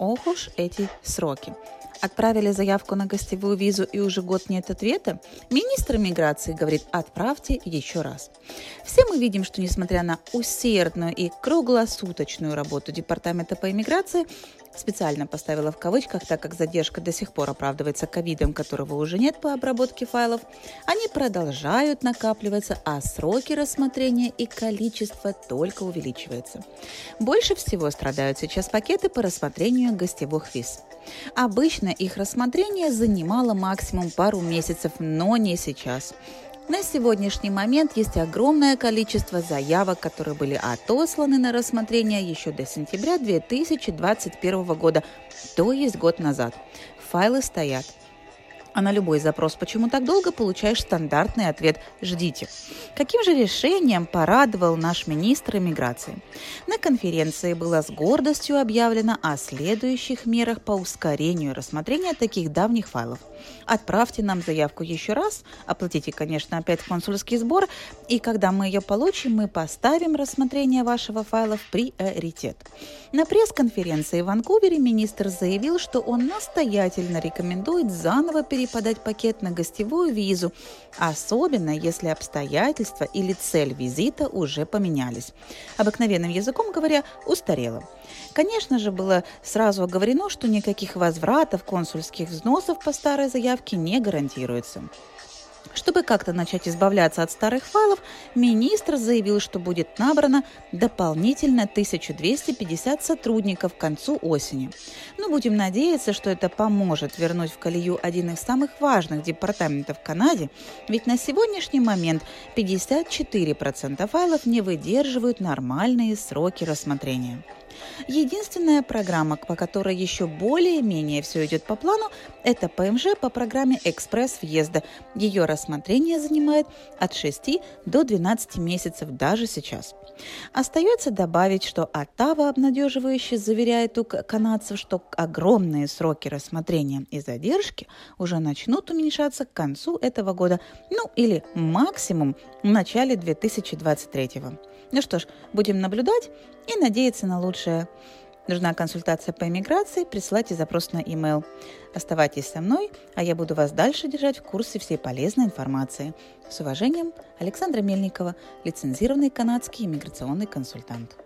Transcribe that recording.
Ох уж эти сроки. Отправили заявку на гостевую визу и уже год нет ответа? Министр миграции говорит, отправьте еще раз. Все мы видим, что несмотря на усердную и круглосуточную работу Департамента по иммиграции, специально поставила в кавычках, так как задержка до сих пор оправдывается ковидом, которого уже нет по обработке файлов, они продолжают накапливаться, а сроки рассмотрения и количество только увеличивается. Больше всего страдают сейчас пакеты по рассмотрению гостевых виз. Обычно их рассмотрение занимало максимум пару месяцев, но не сейчас. На сегодняшний момент есть огромное количество заявок, которые были отосланы на рассмотрение еще до сентября 2021 года, то есть год назад. Файлы стоят. А на любой запрос «Почему так долго?» получаешь стандартный ответ «Ждите». Каким же решением порадовал наш министр иммиграции? На конференции было с гордостью объявлено о следующих мерах по ускорению рассмотрения таких давних файлов. Отправьте нам заявку еще раз, оплатите, конечно, опять консульский сбор, и когда мы ее получим, мы поставим рассмотрение вашего файла в приоритет. На пресс-конференции в Ванкувере министр заявил, что он настоятельно рекомендует заново перейти подать пакет на гостевую визу, особенно если обстоятельства или цель визита уже поменялись. Обыкновенным языком говоря, устарело. Конечно же, было сразу оговорено, что никаких возвратов консульских взносов по старой заявке не гарантируется. Чтобы как-то начать избавляться от старых файлов, министр заявил, что будет набрано дополнительно 1250 сотрудников к концу осени. Но будем надеяться, что это поможет вернуть в колею один из самых важных департаментов в Канаде, ведь на сегодняшний момент 54% файлов не выдерживают нормальные сроки рассмотрения. Единственная программа, по которой еще более-менее все идет по плану, это ПМЖ по программе «Экспресс-въезда». Ее рассмотрение занимает от 6 до 12 месяцев даже сейчас. Остается добавить, что Оттава обнадеживающе заверяет у канадцев, что огромные сроки рассмотрения и задержки уже начнут уменьшаться к концу этого года, ну или максимум в начале 2023. Ну что ж, будем наблюдать и надеяться на лучшее. Нужна консультация по иммиграции, присылайте запрос на e-mail. Оставайтесь со мной, а я буду вас дальше держать в курсе всей полезной информации. С уважением, Александра Мельникова, лицензированный канадский иммиграционный консультант.